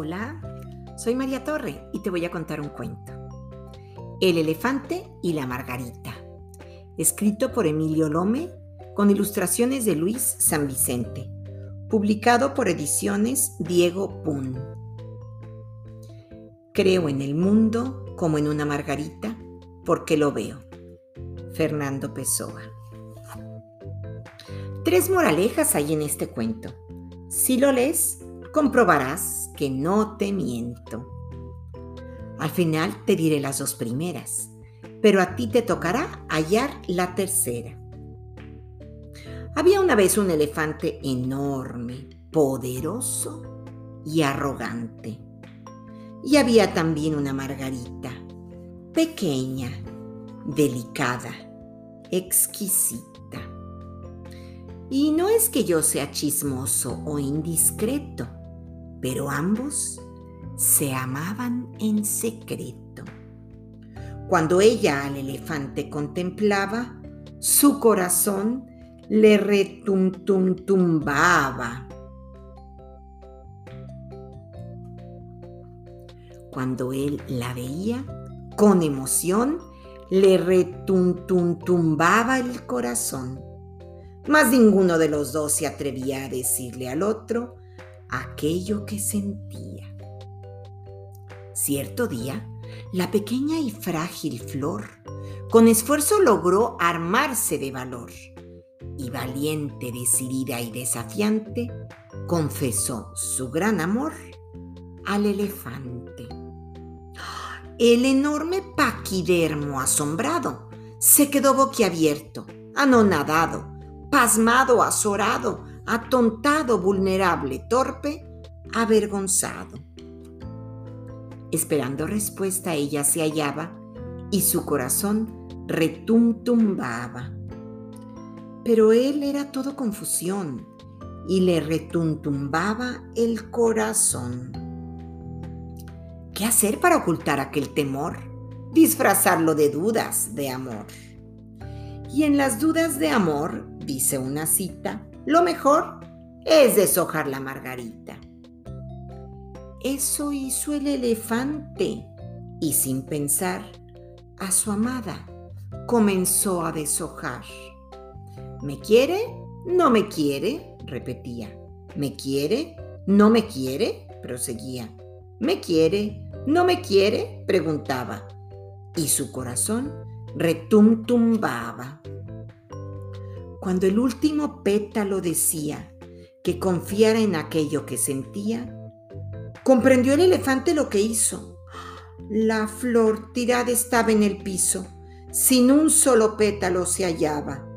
Hola, soy María Torre y te voy a contar un cuento. El elefante y la margarita, escrito por Emilio Lome con ilustraciones de Luis San Vicente, publicado por ediciones Diego Pun. Creo en el mundo como en una margarita porque lo veo. Fernando Pessoa. Tres moralejas hay en este cuento. Si lo lees, comprobarás que no te miento. Al final te diré las dos primeras, pero a ti te tocará hallar la tercera. Había una vez un elefante enorme, poderoso y arrogante. Y había también una margarita, pequeña, delicada, exquisita. Y no es que yo sea chismoso o indiscreto, pero ambos se amaban en secreto. Cuando ella al elefante contemplaba, su corazón le retumtumtumbaba. Cuando él la veía, con emoción, le retumtumtumbaba el corazón mas ninguno de los dos se atrevía a decirle al otro aquello que sentía. Cierto día, la pequeña y frágil flor con esfuerzo logró armarse de valor y valiente, decidida y desafiante, confesó su gran amor al elefante. El enorme paquidermo asombrado se quedó boquiabierto, anonadado, pasmado, azorado, atontado, vulnerable, torpe, avergonzado. Esperando respuesta, ella se hallaba y su corazón retumtumbaba. Pero él era todo confusión y le retumtumbaba el corazón. ¿Qué hacer para ocultar aquel temor? Disfrazarlo de dudas de amor. Y en las dudas de amor, dice una cita, lo mejor es deshojar la margarita. Eso hizo el elefante y sin pensar, a su amada comenzó a deshojar. ¿Me quiere? ¿No me quiere? repetía. ¿Me quiere? ¿No me quiere? proseguía. ¿Me quiere? ¿No me quiere? preguntaba. Y su corazón retumtumbaba. Cuando el último pétalo decía que confiara en aquello que sentía, comprendió el elefante lo que hizo. La flor tirada estaba en el piso, sin un solo pétalo se hallaba,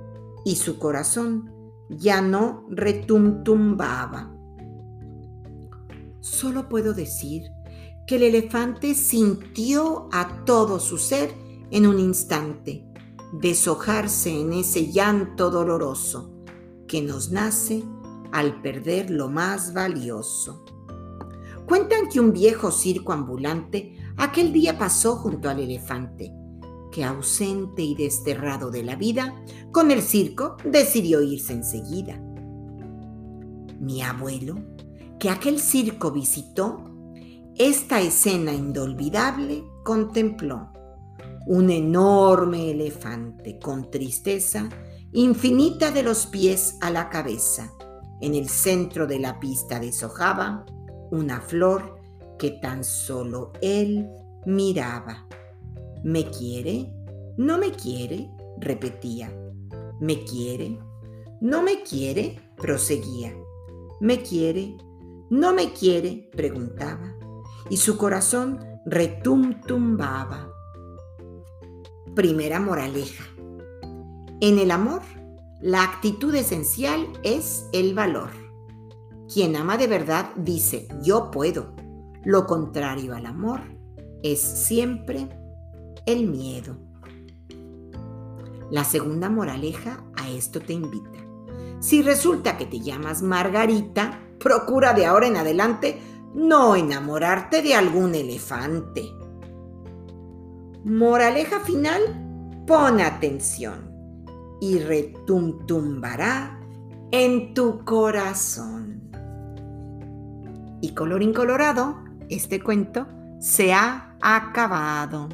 y su corazón ya no retumtumbaba. Solo puedo decir que el elefante sintió a todo su ser en un instante, deshojarse en ese llanto doloroso que nos nace al perder lo más valioso. Cuentan que un viejo circo ambulante aquel día pasó junto al elefante, que ausente y desterrado de la vida, con el circo decidió irse enseguida. Mi abuelo, que aquel circo visitó, esta escena indolvidable contempló un enorme elefante con tristeza infinita de los pies a la cabeza. En el centro de la pista deshojaba una flor que tan solo él miraba. ¿Me quiere? ¿No me quiere? repetía. ¿Me quiere? ¿No me quiere? proseguía. ¿Me quiere? ¿No me quiere? preguntaba. Y su corazón retumtumbaba Primera moraleja. En el amor, la actitud esencial es el valor. Quien ama de verdad dice, yo puedo. Lo contrario al amor es siempre el miedo. La segunda moraleja a esto te invita. Si resulta que te llamas Margarita, procura de ahora en adelante no enamorarte de algún elefante. Moraleja final, pon atención y retumtumbará en tu corazón. Y colorín colorado, Este cuento se ha acabado.